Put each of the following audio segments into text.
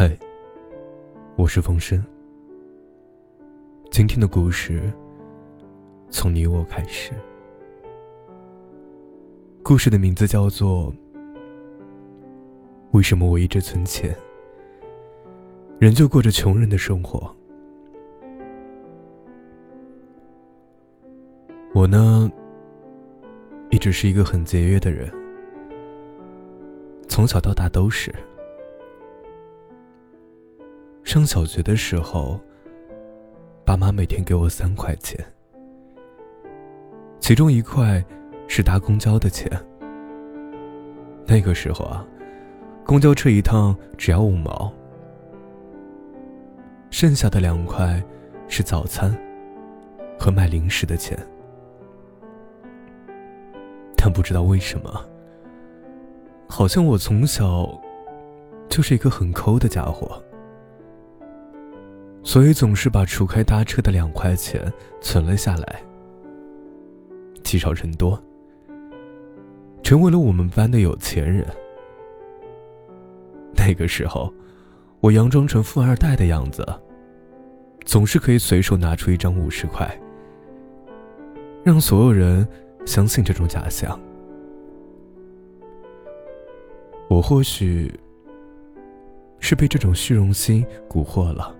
嗨，我是风声。今天的故事从你我开始。故事的名字叫做《为什么我一直存钱，仍旧过着穷人的生活》。我呢，一直是一个很节约的人，从小到大都是。上小学的时候，爸妈每天给我三块钱，其中一块是搭公交的钱。那个时候啊，公交车一趟只要五毛，剩下的两块是早餐和买零食的钱。但不知道为什么，好像我从小就是一个很抠的家伙，所以总是把除开搭车的两块钱存了下来，积少成多，成为了我们班的有钱人。那个时候，我佯装成富二代的样子，总是可以随手拿出一张五十块，让所有人。相信这种假象，我或许是被这种虚荣心蛊惑了，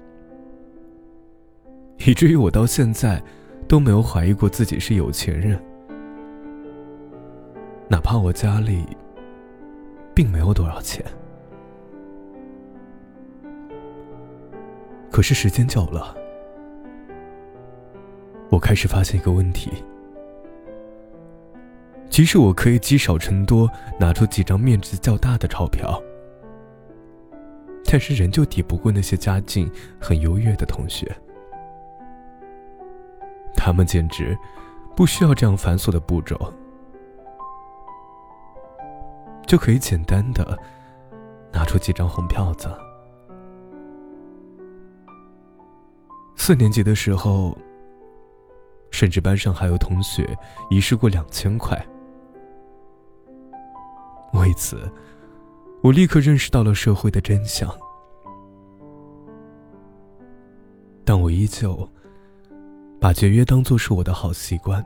以至于我到现在都没有怀疑过自己是有钱人，哪怕我家里并没有多少钱。可是时间久了，我开始发现一个问题。即使我可以积少成多，拿出几张面值较大的钞票，但是仍旧抵不过那些家境很优越的同学。他们简直不需要这样繁琐的步骤，就可以简单的拿出几张红票子。四年级的时候，甚至班上还有同学遗失过两千块。为此，我立刻认识到了社会的真相，但我依旧把节约当做是我的好习惯。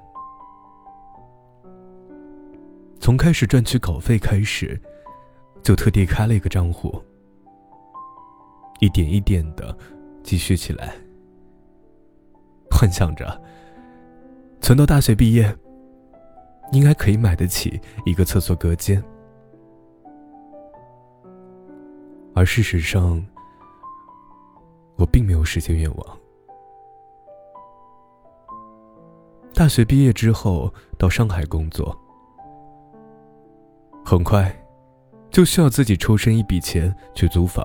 从开始赚取稿费开始，就特地开了一个账户，一点一点的积蓄起来，幻想着存到大学毕业，应该可以买得起一个厕所隔间。而事实上，我并没有实现愿望。大学毕业之后，到上海工作，很快就需要自己抽身一笔钱去租房，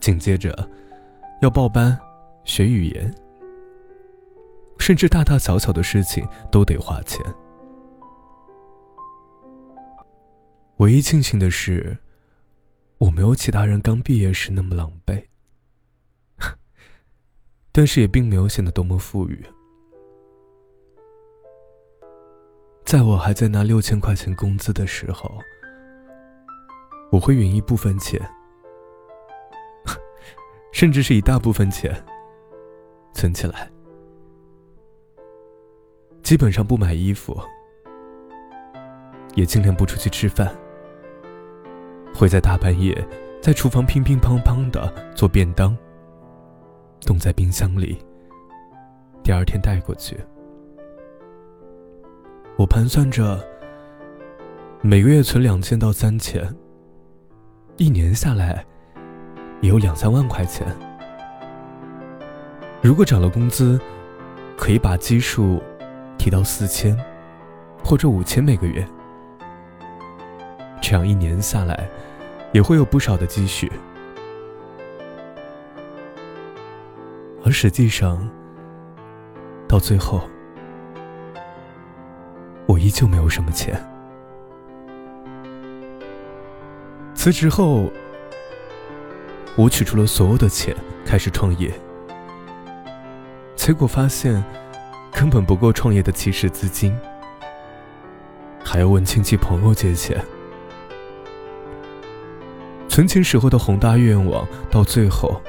紧接着要报班学语言，甚至大大小小的事情都得花钱。唯一庆幸的是。我没有其他人刚毕业时那么狼狈，但是也并没有显得多么富裕。在我还在拿六千块钱工资的时候，我会匀一部分钱，甚至是一大部分钱存起来，基本上不买衣服，也尽量不出去吃饭。会在大半夜在厨房乒乒乓乓的做便当，冻在冰箱里，第二天带过去。我盘算着，每个月存两千到三千，一年下来也有两三万块钱。如果涨了工资，可以把基数提到四千或者五千每个月。这样一年下来，也会有不少的积蓄。而实际上，到最后，我依旧没有什么钱。辞职后，我取出了所有的钱开始创业，结果发现根本不够创业的起始资金，还要问亲戚朋友借钱。存钱时候的宏大愿望，到最后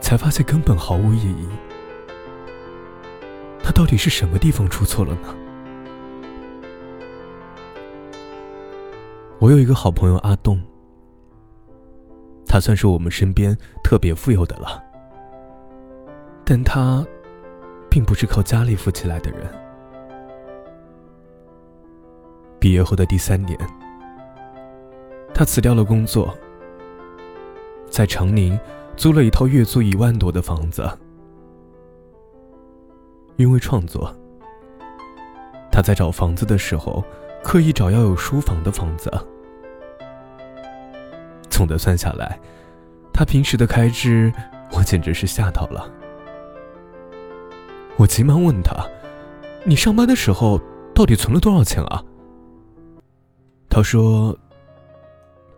才发现根本毫无意义。那到底是什么地方出错了呢？我有一个好朋友阿栋，他算是我们身边特别富有的了，但他并不是靠家里富起来的人。毕业后的第三年，他辞掉了工作，在长宁租了一套月租一万多的房子。因为创作，他在找房子的时候，刻意找要有书房的房子。总的算下来，他平时的开支，我简直是吓到了。我急忙问他：“你上班的时候到底存了多少钱啊？”他说：“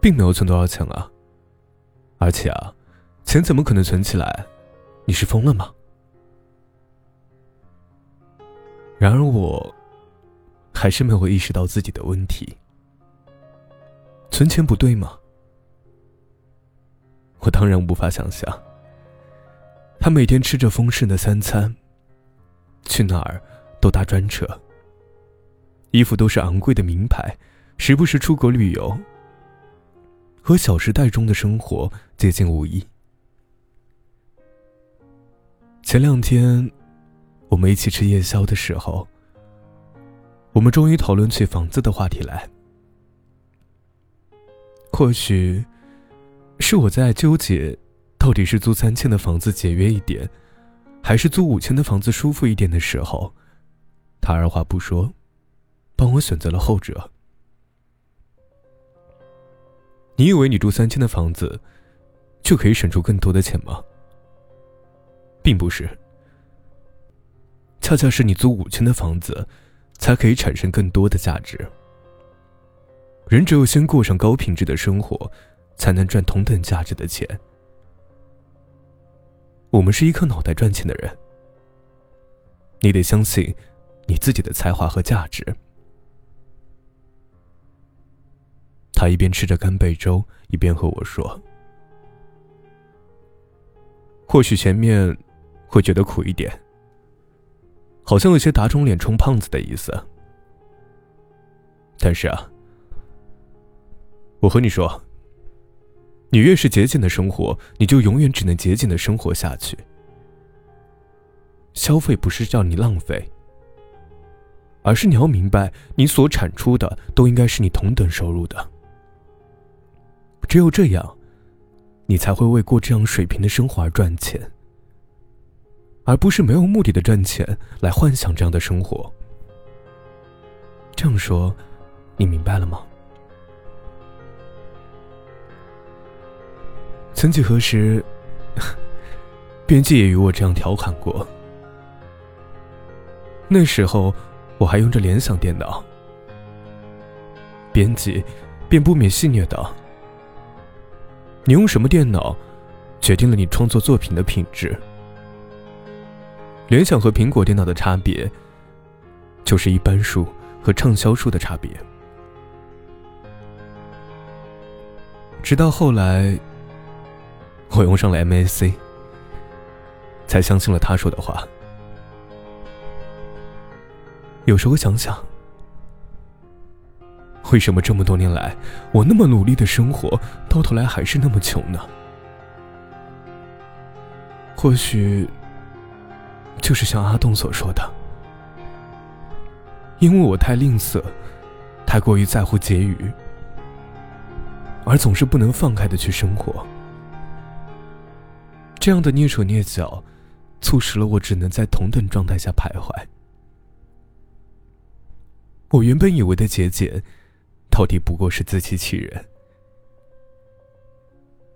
并没有存多少钱啊，而且啊，钱怎么可能存起来？你是疯了吗？”然而，我还是没有意识到自己的问题。存钱不对吗？我当然无法想象。他每天吃着丰盛的三餐，去哪儿都搭专车，衣服都是昂贵的名牌，时不时出国旅游，和《小时代》中的生活接近无异。前两天。我们一起吃夜宵的时候，我们终于讨论起房子的话题来。或许是我在纠结，到底是租三千的房子节约一点，还是租五千的房子舒服一点的时候，他二话不说，帮我选择了后者。你以为你住三千的房子，就可以省出更多的钱吗？并不是。恰恰是你租五千的房子，才可以产生更多的价值。人只有先过上高品质的生活，才能赚同等价值的钱。我们是一颗脑袋赚钱的人，你得相信你自己的才华和价值。他一边吃着干贝粥，一边和我说：“或许前面会觉得苦一点。”好像有些打肿脸充胖子的意思，但是啊，我和你说，你越是节俭的生活，你就永远只能节俭的生活下去。消费不是叫你浪费，而是你要明白，你所产出的都应该是你同等收入的。只有这样，你才会为过这样水平的生活而赚钱。而不是没有目的的赚钱来幻想这样的生活。这样说，你明白了吗？曾几何时，编辑也与我这样调侃过。那时候我还用着联想电脑，编辑便不免戏谑道：“你用什么电脑，决定了你创作作品的品质。”联想和苹果电脑的差别，就是一般数和畅销数的差别。直到后来，我用上了 MAC，才相信了他说的话。有时候想想，为什么这么多年来，我那么努力的生活，到头来还是那么穷呢？或许。就是像阿栋所说的，因为我太吝啬，太过于在乎结余，而总是不能放开的去生活。这样的蹑手蹑脚，促使了我只能在同等状态下徘徊。我原本以为的节俭，到底不过是自欺欺人。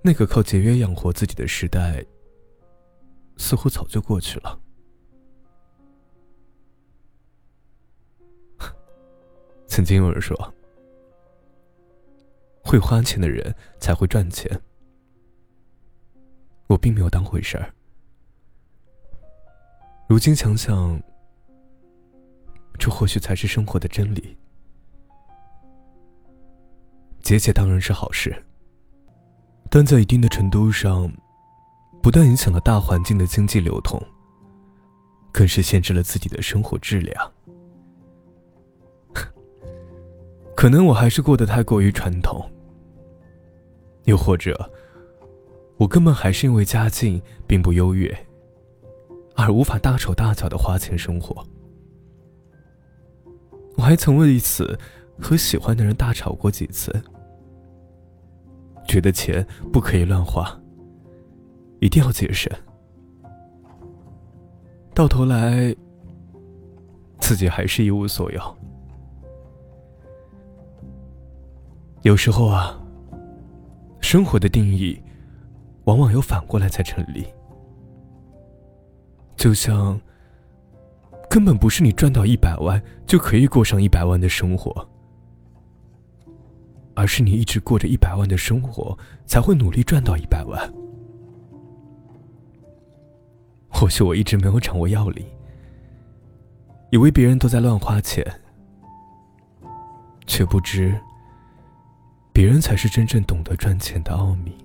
那个靠节约养活自己的时代，似乎早就过去了。曾经有人说：“会花钱的人才会赚钱。”我并没有当回事儿。如今想想，这或许才是生活的真理。节俭当然是好事，但在一定的程度上，不但影响了大环境的经济流通，更是限制了自己的生活质量。可能我还是过得太过于传统，又或者，我根本还是因为家境并不优越，而无法大手大脚的花钱生活。我还曾为此和喜欢的人大吵过几次，觉得钱不可以乱花，一定要节省。到头来，自己还是一无所有。有时候啊，生活的定义，往往有反过来才成立。就像。根本不是你赚到一百万就可以过上一百万的生活，而是你一直过着一百万的生活，才会努力赚到一百万。或许我一直没有掌握要领，以为别人都在乱花钱，却不知别人才是真正懂得赚钱的奥秘。